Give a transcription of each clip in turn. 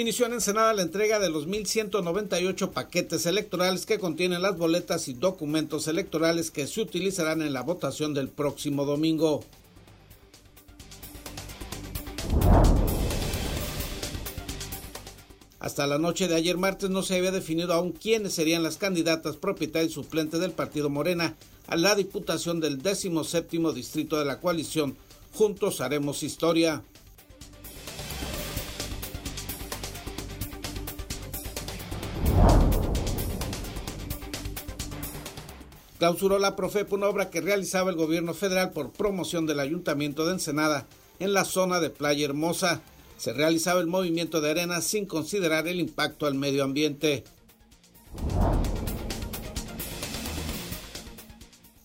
Inició en Ensenada la entrega de los 1.198 paquetes electorales que contienen las boletas y documentos electorales que se utilizarán en la votación del próximo domingo. Hasta la noche de ayer martes no se había definido aún quiénes serían las candidatas propietarias y suplentes del partido Morena a la diputación del 17 distrito de la coalición Juntos Haremos Historia. Clausuró la Profep una obra que realizaba el gobierno federal por promoción del ayuntamiento de Ensenada en la zona de Playa Hermosa se realizaba el movimiento de arena sin considerar el impacto al medio ambiente.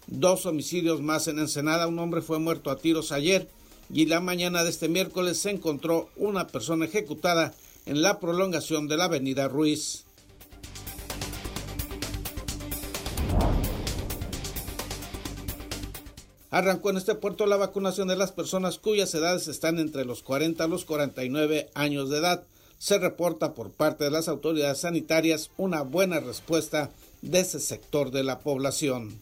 Dos homicidios más en Ensenada. Un hombre fue muerto a tiros ayer y la mañana de este miércoles se encontró una persona ejecutada en la prolongación de la avenida Ruiz. Arrancó en este puerto la vacunación de las personas cuyas edades están entre los 40 a los 49 años de edad. Se reporta por parte de las autoridades sanitarias una buena respuesta de ese sector de la población.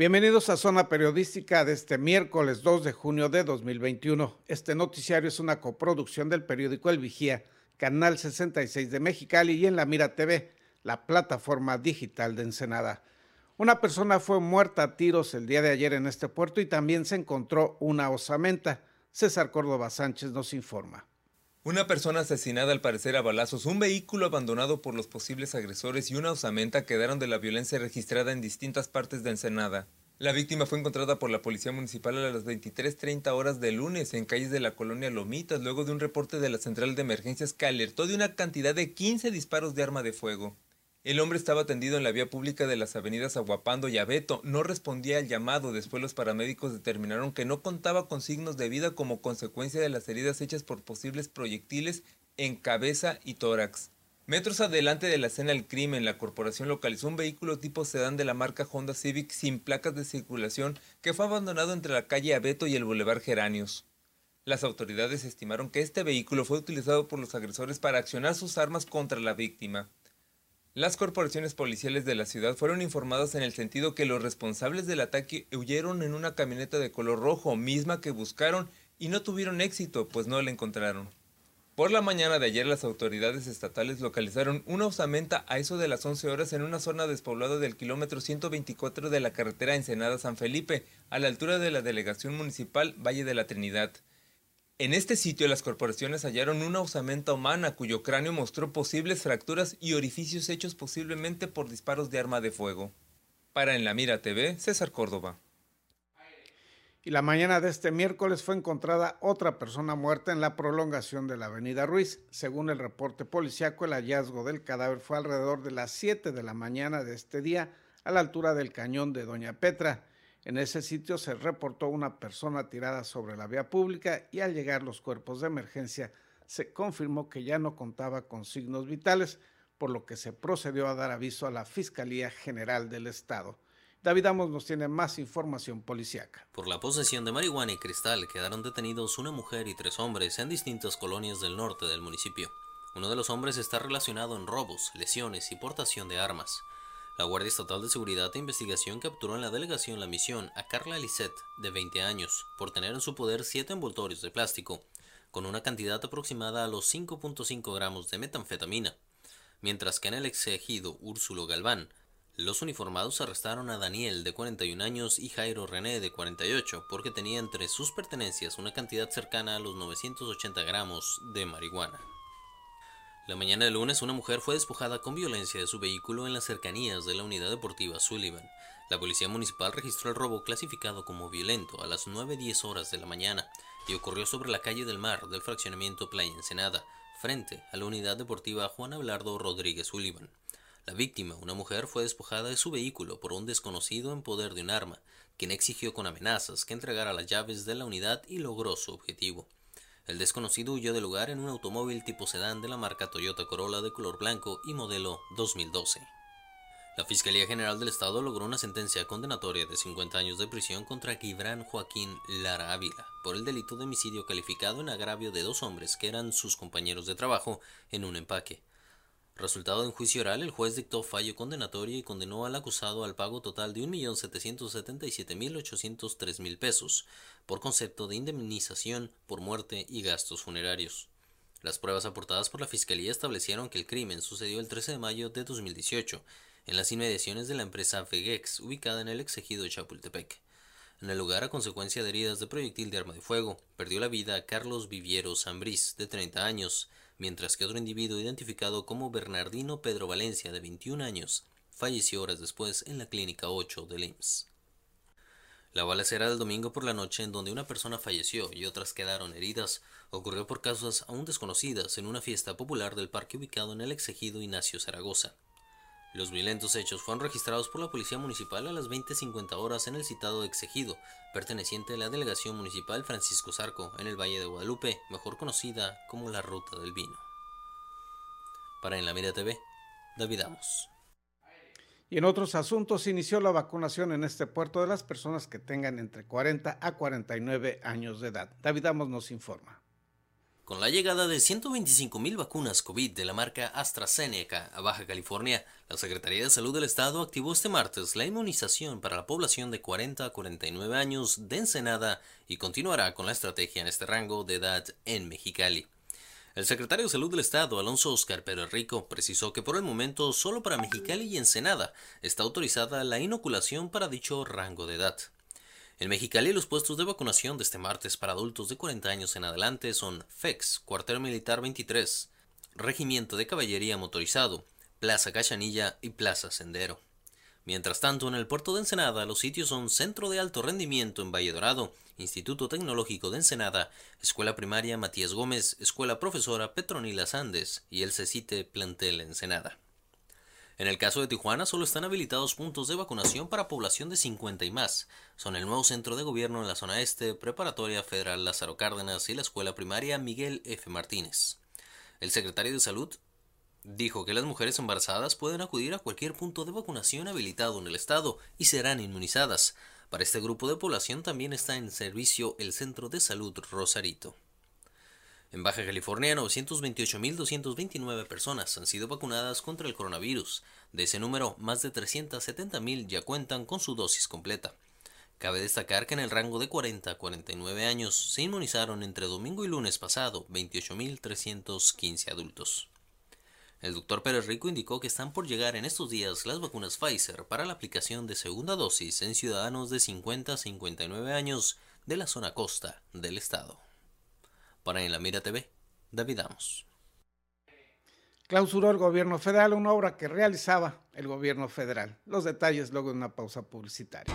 Bienvenidos a Zona Periodística de este miércoles 2 de junio de 2021. Este noticiario es una coproducción del periódico El Vigía, Canal 66 de Mexicali y en La Mira TV, la plataforma digital de Ensenada. Una persona fue muerta a tiros el día de ayer en este puerto y también se encontró una osamenta. César Córdoba Sánchez nos informa. Una persona asesinada al parecer a balazos, un vehículo abandonado por los posibles agresores y una osamenta quedaron de la violencia registrada en distintas partes de Ensenada. La víctima fue encontrada por la Policía Municipal a las 23.30 horas de lunes en calles de la colonia Lomitas, luego de un reporte de la Central de Emergencias que alertó de una cantidad de 15 disparos de arma de fuego. El hombre estaba atendido en la vía pública de las avenidas Aguapando y Abeto. No respondía al llamado. Después los paramédicos determinaron que no contaba con signos de vida como consecuencia de las heridas hechas por posibles proyectiles en cabeza y tórax. Metros adelante de la escena del crimen, la corporación localizó un vehículo tipo sedán de la marca Honda Civic sin placas de circulación que fue abandonado entre la calle Abeto y el Boulevard Geranios. Las autoridades estimaron que este vehículo fue utilizado por los agresores para accionar sus armas contra la víctima. Las corporaciones policiales de la ciudad fueron informadas en el sentido que los responsables del ataque huyeron en una camioneta de color rojo, misma que buscaron y no tuvieron éxito, pues no la encontraron. Por la mañana de ayer las autoridades estatales localizaron una osamenta a eso de las 11 horas en una zona despoblada del kilómetro 124 de la carretera Ensenada-San Felipe, a la altura de la delegación municipal Valle de la Trinidad. En este sitio las corporaciones hallaron una osamenta humana cuyo cráneo mostró posibles fracturas y orificios hechos posiblemente por disparos de arma de fuego. Para En la Mira TV, César Córdoba. Y la mañana de este miércoles fue encontrada otra persona muerta en la prolongación de la avenida Ruiz. Según el reporte policiaco, el hallazgo del cadáver fue alrededor de las 7 de la mañana de este día a la altura del cañón de Doña Petra. En ese sitio se reportó una persona tirada sobre la vía pública y al llegar los cuerpos de emergencia se confirmó que ya no contaba con signos vitales, por lo que se procedió a dar aviso a la Fiscalía General del Estado. David Amos nos tiene más información policiaca. Por la posesión de marihuana y cristal quedaron detenidos una mujer y tres hombres en distintas colonias del norte del municipio. Uno de los hombres está relacionado en robos, lesiones y portación de armas. La Guardia Estatal de Seguridad e Investigación capturó en la delegación La Misión a Carla Lisset, de 20 años, por tener en su poder siete envoltorios de plástico, con una cantidad aproximada a los 5.5 gramos de metanfetamina, mientras que en el exegido Úrsulo Galván Los uniformados arrestaron a Daniel, de 41 años, y Jairo René, de 48, porque tenía entre sus pertenencias una cantidad cercana a los 980 gramos de marihuana. La mañana del lunes, una mujer fue despojada con violencia de su vehículo en las cercanías de la unidad deportiva Sullivan. La policía municipal registró el robo clasificado como violento a las 9.10 horas de la mañana y ocurrió sobre la calle del mar del fraccionamiento Playa Ensenada, frente a la unidad deportiva Juan Abelardo Rodríguez Sullivan. La víctima, una mujer, fue despojada de su vehículo por un desconocido en poder de un arma, quien exigió con amenazas que entregara las llaves de la unidad y logró su objetivo. El desconocido huyó del lugar en un automóvil tipo sedán de la marca Toyota Corolla de color blanco y modelo 2012. La Fiscalía General del Estado logró una sentencia condenatoria de 50 años de prisión contra Gibran Joaquín Lara Ávila por el delito de homicidio calificado en agravio de dos hombres que eran sus compañeros de trabajo en un empaque. Resultado de un juicio oral, el juez dictó fallo condenatorio y condenó al acusado al pago total de 1.777.803.000 pesos por concepto de indemnización por muerte y gastos funerarios. Las pruebas aportadas por la Fiscalía establecieron que el crimen sucedió el 13 de mayo de 2018 en las inmediaciones de la empresa Fegex, ubicada en el exegido Chapultepec. En el lugar, a consecuencia de heridas de proyectil de arma de fuego, perdió la vida Carlos Viviero Zambriz, de 30 años, mientras que otro individuo identificado como Bernardino Pedro Valencia, de 21 años, falleció horas después en la clínica 8 del IMSS. La balacera del domingo por la noche en donde una persona falleció y otras quedaron heridas ocurrió por causas aún desconocidas en una fiesta popular del parque ubicado en el exegido Ignacio Zaragoza. Los violentos hechos fueron registrados por la Policía Municipal a las 20.50 horas en el citado exegido, perteneciente a la Delegación Municipal Francisco Zarco, en el Valle de Guadalupe, mejor conocida como la Ruta del Vino. Para En la Mira TV, David Amos. Y en otros asuntos, inició la vacunación en este puerto de las personas que tengan entre 40 a 49 años de edad. David Amos nos informa. Con la llegada de 125.000 vacunas COVID de la marca AstraZeneca a Baja California, la Secretaría de Salud del Estado activó este martes la inmunización para la población de 40 a 49 años de Ensenada y continuará con la estrategia en este rango de edad en Mexicali. El secretario de Salud del Estado, Alonso Oscar Pérez Rico, precisó que por el momento solo para Mexicali y Ensenada está autorizada la inoculación para dicho rango de edad. En Mexicali los puestos de vacunación de este martes para adultos de 40 años en adelante son FEX, Cuartel Militar 23, Regimiento de Caballería Motorizado, Plaza Cachanilla y Plaza Sendero. Mientras tanto, en el puerto de Ensenada los sitios son Centro de Alto Rendimiento en Valle Dorado, Instituto Tecnológico de Ensenada, Escuela Primaria Matías Gómez, Escuela Profesora Petronila Sandes y el CECITE Plantel Ensenada. En el caso de Tijuana solo están habilitados puntos de vacunación para población de 50 y más. Son el nuevo centro de gobierno en la zona este, Preparatoria Federal Lázaro Cárdenas y la escuela primaria Miguel F. Martínez. El secretario de Salud dijo que las mujeres embarazadas pueden acudir a cualquier punto de vacunación habilitado en el estado y serán inmunizadas. Para este grupo de población también está en servicio el Centro de Salud Rosarito. En Baja California, 928.229 personas han sido vacunadas contra el coronavirus. De ese número, más de 370.000 ya cuentan con su dosis completa. Cabe destacar que en el rango de 40 a 49 años se inmunizaron entre domingo y lunes pasado 28.315 adultos. El doctor Pérez Rico indicó que están por llegar en estos días las vacunas Pfizer para la aplicación de segunda dosis en ciudadanos de 50 a 59 años de la zona costa del estado. Para En la Mira TV, David Amos. Clausuró el gobierno federal una obra que realizaba el gobierno federal. Los detalles luego de una pausa publicitaria.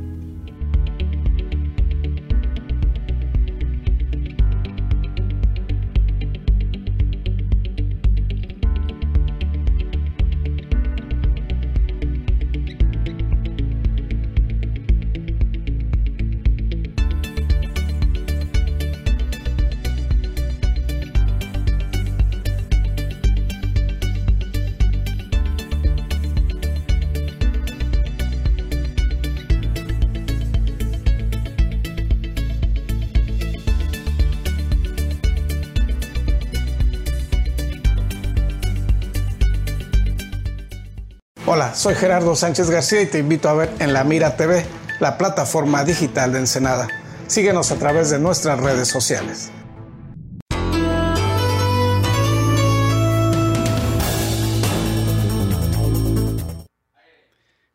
Soy Gerardo Sánchez García y te invito a ver en La Mira TV, la plataforma digital de Ensenada. Síguenos a través de nuestras redes sociales.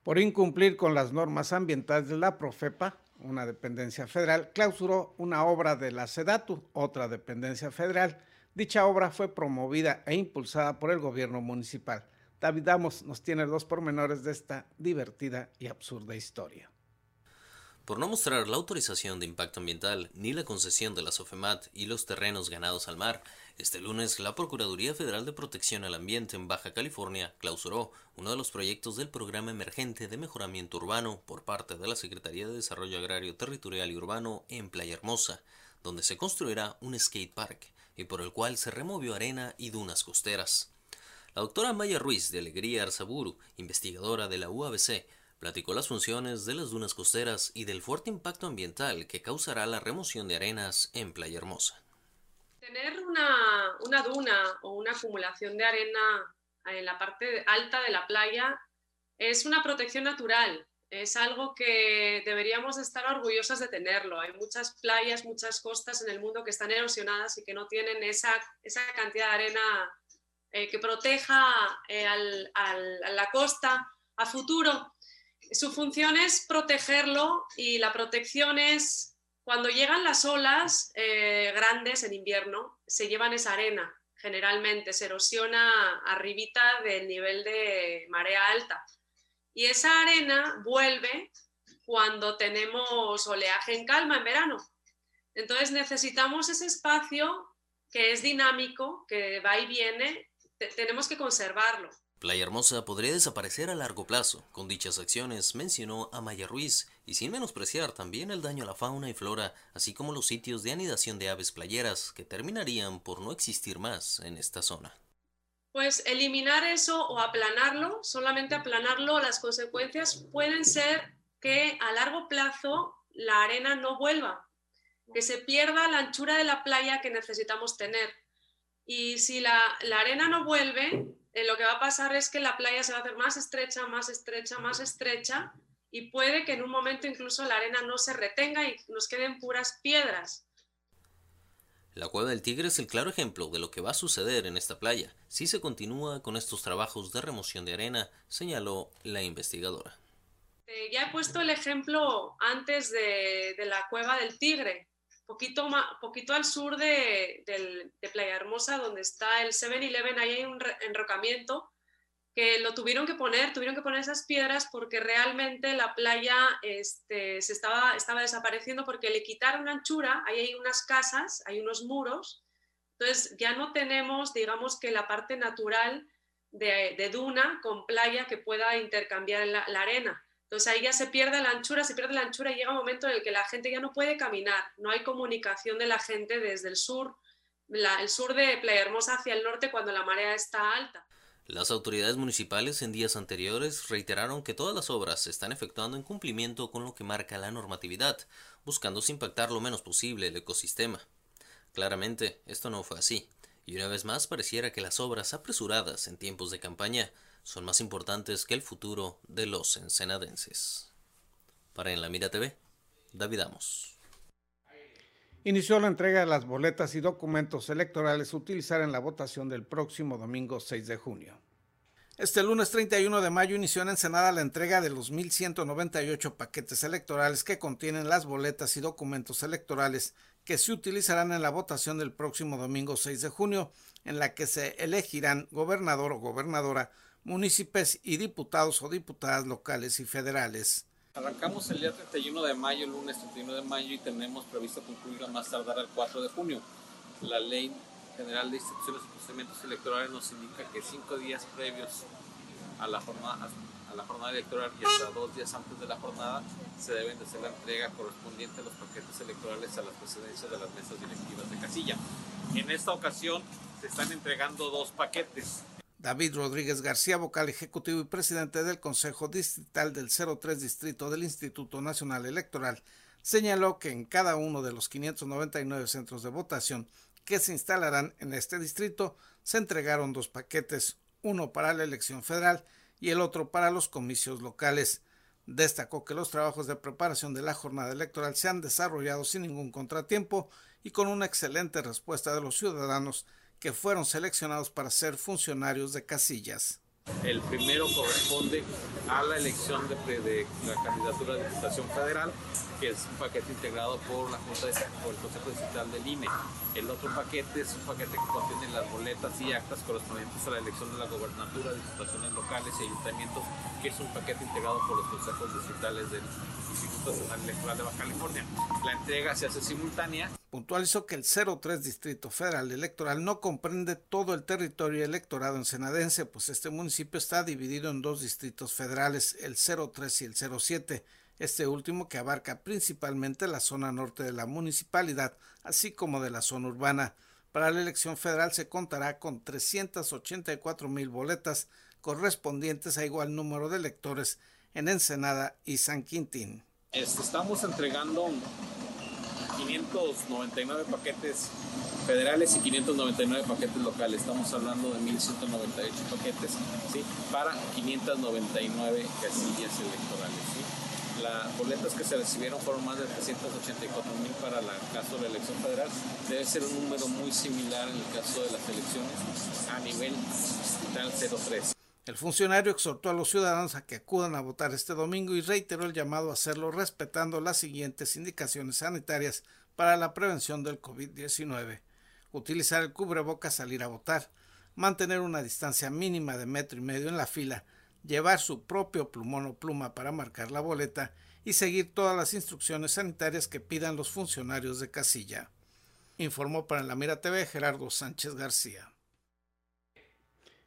Por incumplir con las normas ambientales, la Profepa, una dependencia federal, clausuró una obra de la SEDATU, otra dependencia federal. Dicha obra fue promovida e impulsada por el gobierno municipal. David Damos nos tiene dos pormenores de esta divertida y absurda historia. Por no mostrar la autorización de impacto ambiental ni la concesión de la SOFEMAT y los terrenos ganados al mar, este lunes la Procuraduría Federal de Protección al Ambiente en Baja California clausuró uno de los proyectos del Programa Emergente de Mejoramiento Urbano por parte de la Secretaría de Desarrollo Agrario Territorial y Urbano en Playa Hermosa, donde se construirá un skate park y por el cual se removió arena y dunas costeras. La doctora Maya Ruiz de Alegría Arzaburu, investigadora de la UABC, platicó las funciones de las dunas costeras y del fuerte impacto ambiental que causará la remoción de arenas en Playa Hermosa. Tener una, una duna o una acumulación de arena en la parte alta de la playa es una protección natural, es algo que deberíamos estar orgullosas de tenerlo. Hay muchas playas, muchas costas en el mundo que están erosionadas y que no tienen esa, esa cantidad de arena eh, que proteja eh, al, a la costa a futuro. Su función es protegerlo y la protección es cuando llegan las olas eh, grandes en invierno, se llevan esa arena, generalmente se erosiona arribita del nivel de marea alta y esa arena vuelve cuando tenemos oleaje en calma en verano. Entonces necesitamos ese espacio que es dinámico, que va y viene, tenemos que conservarlo. Playa Hermosa podría desaparecer a largo plazo. Con dichas acciones, mencionó Amaya Ruiz, y sin menospreciar también el daño a la fauna y flora, así como los sitios de anidación de aves playeras que terminarían por no existir más en esta zona. Pues eliminar eso o aplanarlo, solamente aplanarlo, las consecuencias pueden ser que a largo plazo la arena no vuelva, que se pierda la anchura de la playa que necesitamos tener. Y si la, la arena no vuelve, eh, lo que va a pasar es que la playa se va a hacer más estrecha, más estrecha, más estrecha y puede que en un momento incluso la arena no se retenga y nos queden puras piedras. La cueva del Tigre es el claro ejemplo de lo que va a suceder en esta playa si se continúa con estos trabajos de remoción de arena, señaló la investigadora. Eh, ya he puesto el ejemplo antes de, de la cueva del Tigre poquito, poquito al sur de, Playa Hermosa, donde está el 7-Eleven, ahí hay un enrocamiento que lo tuvieron que poner, tuvieron que poner esas piedras porque realmente la playa este, se estaba, estaba desapareciendo porque le quitaron anchura, ahí hay unas casas, hay unos muros, entonces ya no tenemos, digamos que la parte natural de, duna con playa que pueda intercambiar la arena. Entonces ahí ya se pierde la anchura, se pierde la anchura y llega un momento en el que la gente ya no puede caminar, no hay comunicación de la gente desde el sur, el sur de Playa Hermosa hacia el norte cuando la marea está alta. Las autoridades municipales en días anteriores reiteraron que todas las obras se están efectuando en cumplimiento con lo que marca la normatividad, buscándose impactar lo menos posible el ecosistema. Claramente, esto no fue así, y una vez más pareciera que las obras apresuradas en tiempos de campaña son más importantes que el futuro de los ensenadenses. Para En la Mira TV, David Amos. Inició la entrega de las boletas y documentos electorales a utilizar en la votación del próximo domingo 6 de junio. Este lunes 31 de mayo inició en Ensenada la entrega de los 1.198 paquetes electorales que contienen las boletas y documentos electorales que se utilizarán en la votación del próximo domingo 6 de junio, en la que se elegirán gobernador o gobernadora municipios y diputados o diputadas locales y federales. Arrancamos el día 31 de mayo, el lunes 31 de mayo, y tenemos previsto concluir a más tardar el 4 de junio. La Ley General de Instituciones y Procedimientos Electorales nos indica que cinco días previos a la jornada, a la jornada electoral y hasta dos días antes de la jornada se deben de hacer la entrega correspondiente a los paquetes electorales a las presidencias de las mesas directivas de casilla. En esta ocasión se están entregando dos paquetes. David Rodríguez García, vocal ejecutivo y presidente del Consejo Distrital del 03 Distrito del Instituto Nacional Electoral, señaló que en cada uno de los 599 centros de votación que se instalarán en este distrito se entregaron dos paquetes, uno para la elección federal y el otro para los comicios locales. Destacó que los trabajos de preparación de la jornada electoral se han desarrollado sin ningún contratiempo y con una excelente respuesta de los ciudadanos que fueron seleccionados para ser funcionarios de casillas. El primero corresponde a la elección de, la candidatura de Diputación Federal, que es un paquete integrado por, la Junta de, por el Consejo Distrital del INE. El otro paquete es un paquete que contiene las boletas y actas correspondientes a la elección de la gobernatura, diputaciones locales y ayuntamientos, que es un paquete integrado por los consejos distritales del Instituto Nacional Electoral de Baja California. La entrega se hace simultánea puntualizó que el 03 Distrito Federal Electoral no comprende todo el territorio electorado ensenadense, pues este municipio está dividido en dos distritos federales, el 03 y el 07, este último que abarca principalmente la zona norte de la municipalidad, así como de la zona urbana. Para la elección federal se contará con 384 mil boletas correspondientes a igual número de electores en Ensenada y San Quintín. Este, estamos entregando 599 paquetes federales y 599 paquetes locales. Estamos hablando de 1.198 paquetes ¿sí? para 599 casillas electorales. ¿sí? Las boletas que se recibieron fueron más de 384 mil para el caso de la elección federal. Debe ser un número muy similar en el caso de las elecciones a nivel distrital 03. El funcionario exhortó a los ciudadanos a que acudan a votar este domingo y reiteró el llamado a hacerlo respetando las siguientes indicaciones sanitarias para la prevención del COVID-19. Utilizar el cubrebocas al ir a votar, mantener una distancia mínima de metro y medio en la fila, llevar su propio plumón o pluma para marcar la boleta y seguir todas las instrucciones sanitarias que pidan los funcionarios de casilla. Informó para la Mira TV Gerardo Sánchez García.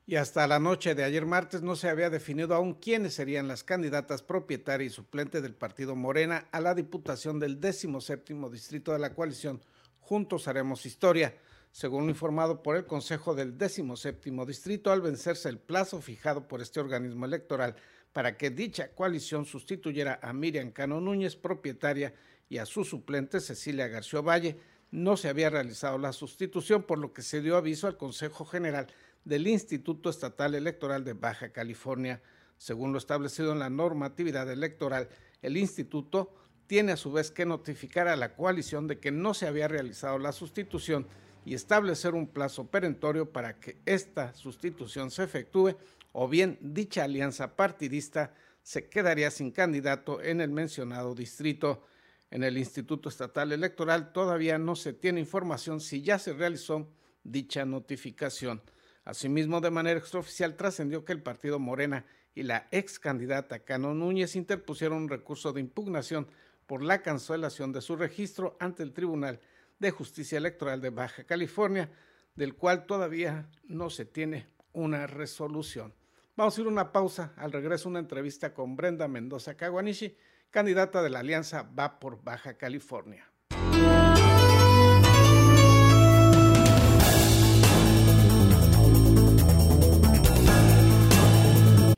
Y hasta la noche de ayer martes no se había definido aún quiénes serían las candidatas propietaria y suplente del partido Morena a la diputación del 17 distrito de la coalición Juntos Haremos Historia según informado por el Consejo del 17 Distrito, al vencerse el plazo fijado por este organismo electoral para que dicha coalición sustituyera a Miriam Cano Núñez, propietaria, y a su suplente Cecilia García Valle, no se había realizado la sustitución, por lo que se dio aviso al Consejo General del Instituto Estatal Electoral de Baja California. Según lo establecido en la normatividad electoral, el instituto tiene a su vez que notificar a la coalición de que no se había realizado la sustitución y establecer un plazo perentorio para que esta sustitución se efectúe o bien dicha alianza partidista se quedaría sin candidato en el mencionado distrito. En el Instituto Estatal Electoral todavía no se tiene información si ya se realizó dicha notificación. Asimismo, de manera extraoficial trascendió que el partido Morena y la ex candidata Cano Núñez interpusieron un recurso de impugnación por la cancelación de su registro ante el Tribunal de Justicia Electoral de Baja California, del cual todavía no se tiene una resolución. Vamos a ir a una pausa, al regreso una entrevista con Brenda Mendoza Caguanishi, candidata de la Alianza Va por Baja California.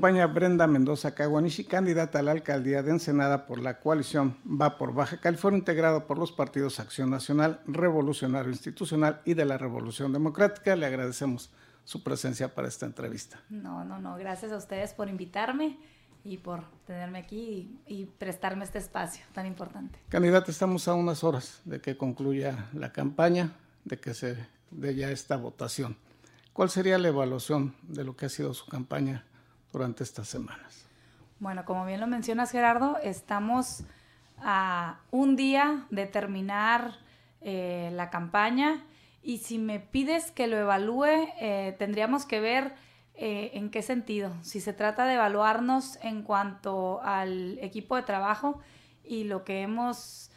Acompaña Brenda Mendoza Caguanishi, candidata a la alcaldía de Ensenada por la coalición Va por Baja California, integrado por los partidos Acción Nacional, Revolucionario Institucional y de la Revolución Democrática. Le agradecemos su presencia para esta entrevista. No, no, no. Gracias a ustedes por invitarme y por tenerme aquí y, y prestarme este espacio tan importante. Candidata, estamos a unas horas de que concluya la campaña, de que se dé ya esta votación. ¿Cuál sería la evaluación de lo que ha sido su campaña durante estas semanas? Bueno, como bien lo mencionas Gerardo, estamos a un día de terminar eh, la campaña y si me pides que lo evalúe, eh, tendríamos que ver eh, en qué sentido. Si se trata de evaluarnos en cuanto al equipo de trabajo y lo que hemos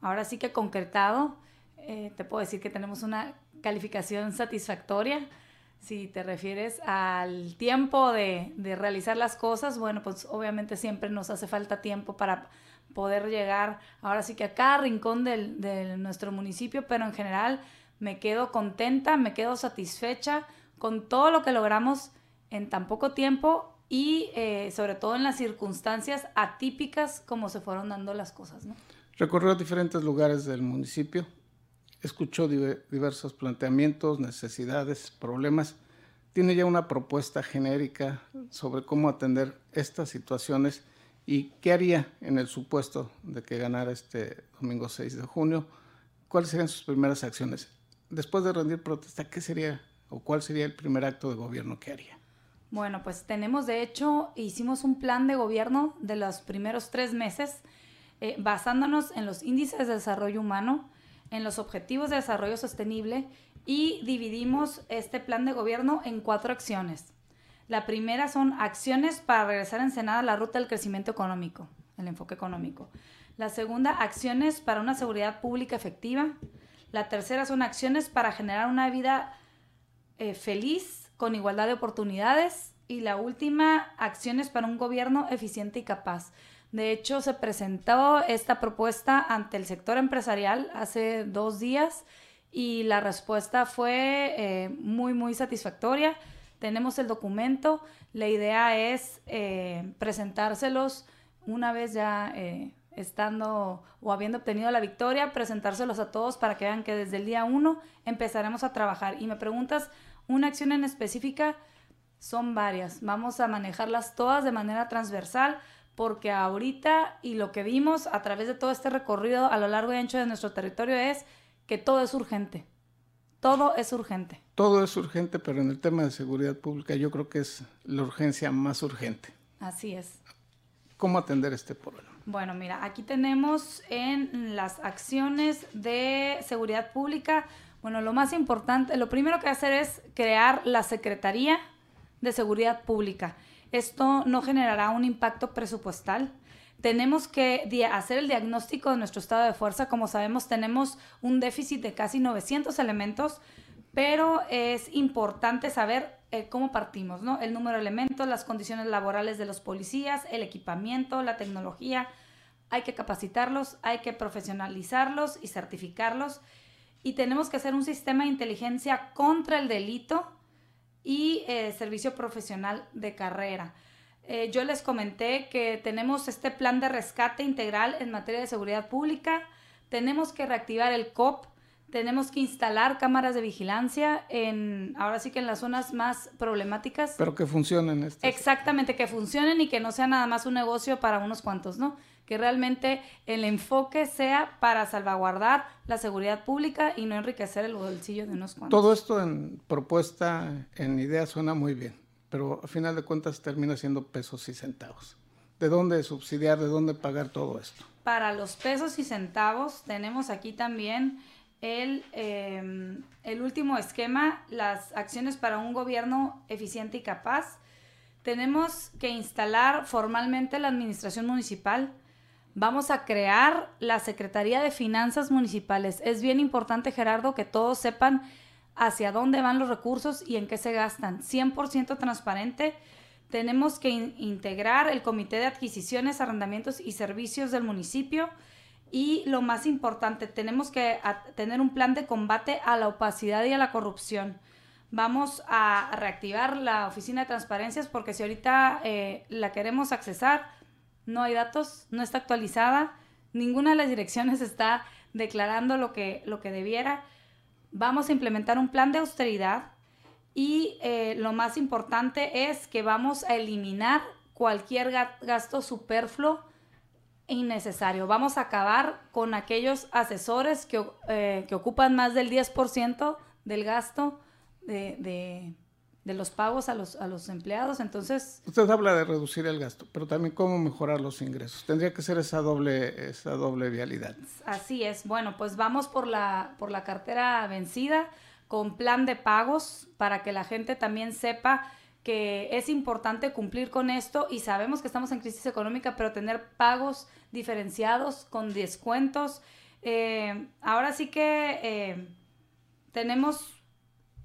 ahora sí que concretado, te puedo decir que tenemos una calificación satisfactoria. Si te refieres al tiempo de, de, realizar las cosas, bueno, pues obviamente siempre nos hace falta tiempo para poder llegar ahora sí que a cada rincón del, de nuestro municipio, pero en general me quedo contenta, me quedo satisfecha con todo lo que logramos en tan poco tiempo y eh, sobre todo en las circunstancias atípicas como se fueron dando las cosas. ¿no? Recorrió diferentes lugares del municipio, escuchó diversos planteamientos, necesidades, problemas. Tiene ya una propuesta genérica sobre cómo atender estas situaciones y qué haría en el supuesto de que ganara este domingo 6 de junio. ¿Cuáles serían sus primeras acciones? Después de rendir protesta, ¿qué sería o cuál sería el primer acto de gobierno que haría? Bueno, pues tenemos de hecho, hicimos un plan de gobierno de los primeros tres meses eh, basándonos en los índices de desarrollo humano, en los objetivos de desarrollo sostenible y dividimos este plan de gobierno en cuatro acciones. La primera son acciones para regresar a Ensenada a la ruta del crecimiento económico, el enfoque económico. La segunda, acciones para una seguridad pública efectiva. La tercera son acciones para generar una vida eh, feliz, con igualdad de oportunidades. Y la última, acciones para un gobierno eficiente y capaz. De hecho, se presentó esta propuesta ante el sector empresarial hace dos días y la respuesta fue eh, muy, muy satisfactoria. Tenemos el documento, la idea es eh, presentárselos una vez ya eh, estando o habiendo obtenido la victoria, presentárselos a todos para que vean que desde el día uno empezaremos a trabajar. Y me preguntas, ¿una acción en específica? Son varias. Vamos a manejarlas todas de manera transversal porque ahorita y lo que vimos a través de todo este recorrido a lo largo y ancho de nuestro territorio es que todo es urgente. Todo es urgente. Todo es urgente, pero en el tema de seguridad pública yo creo que es la urgencia más urgente. Así es. ¿Cómo atender este problema? Bueno, mira, aquí tenemos en las acciones de seguridad pública, bueno, lo más importante, lo primero que hacer es crear la Secretaría de Seguridad Pública. Esto no generará un impacto presupuestal, tenemos que hacer el diagnóstico de nuestro estado de fuerza. Como sabemos, tenemos un déficit de casi 900 elementos, pero es importante saber eh, cómo partimos, ¿no? El número de elementos, las condiciones laborales de los policías, el equipamiento, la tecnología. Hay que capacitarlos, hay que profesionalizarlos y certificarlos. Y tenemos que hacer un sistema de inteligencia contra el delito y eh, servicio profesional de carrera. Eh, yo les comenté que tenemos este plan de rescate integral en materia de seguridad pública, tenemos que reactivar el COP, tenemos que instalar cámaras de vigilancia en, ahora sí que en las zonas más problemáticas. Pero que funcionen. Exactamente, que funcionen y que no sea nada más un negocio para unos cuantos, ¿no? Que realmente el enfoque sea para salvaguardar la seguridad pública y no enriquecer el bolsillo de unos cuantos. Todo esto en propuesta, en idea, suena muy bien pero a final de cuentas termina siendo pesos y centavos. ¿De dónde subsidiar, de dónde pagar todo esto? Para los pesos y centavos tenemos aquí también el, em, el último esquema, las acciones para un gobierno eficiente y capaz. Tenemos que instalar formalmente la administración municipal. Vamos a crear la Secretaría de Finanzas Municipales. Es bien importante, Gerardo, que todos sepan hacia dónde van los recursos y en qué se gastan. 100% transparente. Tenemos que integrar el Comité de Adquisiciones, Arrendamientos y Servicios del municipio. Y lo más importante, tenemos que tener un plan de combate a la opacidad y a la corrupción. Vamos a reactivar la oficina de transparencias porque si ahorita eh, la queremos accesar, no hay datos, no está actualizada, ninguna de las direcciones está declarando lo que, lo que debiera vamos a implementar un plan de austeridad y eh, lo más importante es que vamos a eliminar cualquier gasto superfluo e innecesario. Vamos a acabar con aquellos asesores que, eh, que ocupan más del 10% del gasto de de los pagos a los, a los empleados. Entonces... Usted habla de reducir el gasto, pero también cómo mejorar los ingresos. Tendría que ser esa doble, esa doble vialidad. Así es. Bueno, pues vamos por la, por la cartera vencida con plan de pagos para que la gente también sepa que es importante cumplir con esto y sabemos que estamos en crisis económica, pero tener pagos diferenciados con descuentos. Eh, ahora sí que eh, tenemos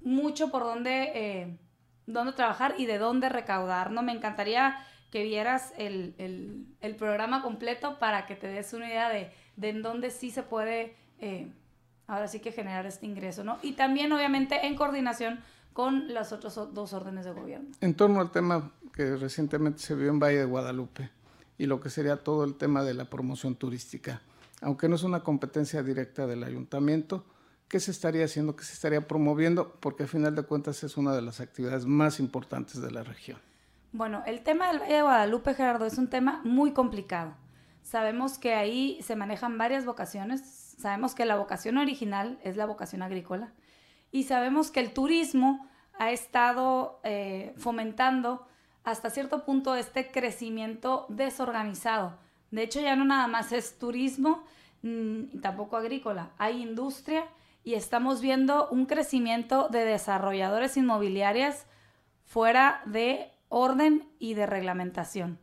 mucho por donde eh, dónde trabajar y de dónde recaudar, ¿no? Me encantaría que vieras el, programa completo para que te des una idea de, en dónde sí se puede, eh, ahora sí que generar este ingreso, ¿no? Y también, obviamente, en coordinación con las otras dos órdenes de gobierno. En torno al tema que recientemente se vio en Valle de Guadalupe y lo que sería todo el tema de la promoción turística, aunque no es una competencia directa del ayuntamiento, ¿Qué se estaría haciendo? ¿Qué se estaría promoviendo? Porque al final de cuentas es una de las actividades más importantes de la región. Bueno, el tema del Valle de Guadalupe, Gerardo, es un tema muy complicado. Sabemos que ahí se manejan varias vocaciones. Sabemos que la vocación original es la vocación agrícola. Y sabemos que el turismo ha estado eh, fomentando hasta cierto punto este crecimiento desorganizado. De hecho, ya no nada más es turismo, mm, tampoco agrícola. Hay industria y estamos viendo un crecimiento de desarrolladores inmobiliarias fuera de orden y de reglamentación.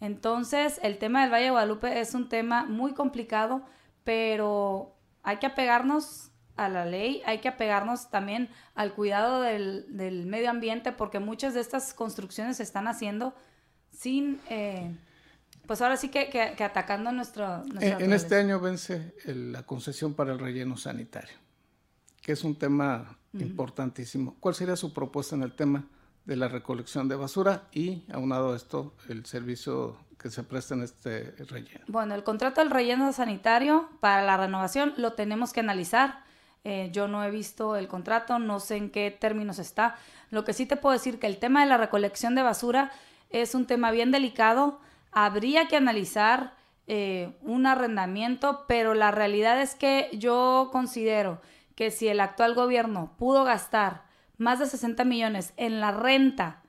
Entonces, el tema del Valle de Guadalupe es un tema muy complicado, pero hay que apegarnos a la ley, hay que apegarnos también al cuidado del, medio ambiente, porque muchas de estas construcciones se están haciendo sin, eh, pues ahora sí que, atacando nuestro... En, este año vence la concesión para el relleno sanitario que es un tema importantísimo. ¿Cuál sería su propuesta en el tema de la recolección de basura y, aunado a esto, el servicio que se presta en este relleno? Bueno, el contrato del relleno sanitario para la renovación lo tenemos que analizar. Eh, yo no he visto el contrato, no sé en qué términos está. Lo que sí te puedo decir que el tema de la recolección de basura es un tema bien delicado. Habría que analizar eh, un arrendamiento, pero la realidad es que yo considero que si el actual gobierno pudo gastar más de 60 millones en la renta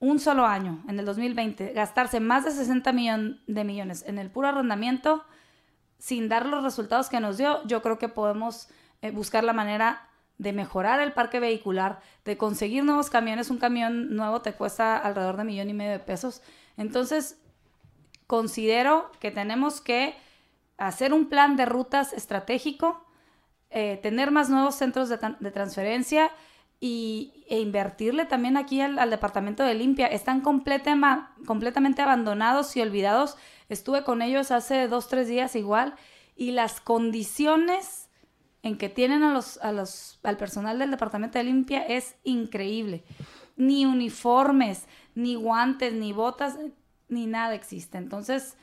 un solo año, en el 2020, gastarse más de 60 millones de millones en el puro arrendamiento, sin dar los resultados que nos dio, yo creo que podemos eh, buscar la manera de mejorar el parque vehicular, de conseguir nuevos camiones. Un camión nuevo te cuesta alrededor de millón y medio de pesos. Entonces, considero que tenemos que hacer un plan de rutas estratégico eh, tener más nuevos centros de, transferencia y, e invertirle también aquí al, departamento de limpia. Están completamente abandonados y olvidados. Estuve con ellos hace dos, tres días igual y las condiciones en que tienen a los, a los, al personal del departamento de limpia es increíble. Ni uniformes, ni guantes, ni botas, ni nada existe. Entonces...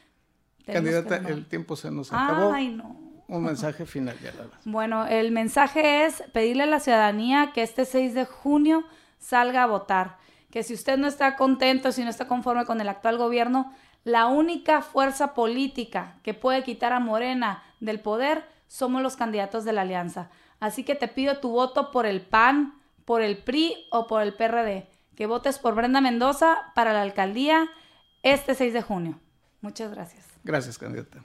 Candidata, el tiempo se nos acabó. Ay, no un mensaje final, ya Bueno, el mensaje es pedirle a la ciudadanía que este 6 de junio salga a votar. Que si usted no está contento, si no está conforme con el actual gobierno, la única fuerza política que puede quitar a Morena del poder somos los candidatos de la alianza. Así que te pido tu voto por el PAN, por el PRI o por el PRD. Que votes por Brenda Mendoza para la alcaldía este 6 de junio. Muchas gracias. Gracias, candidata.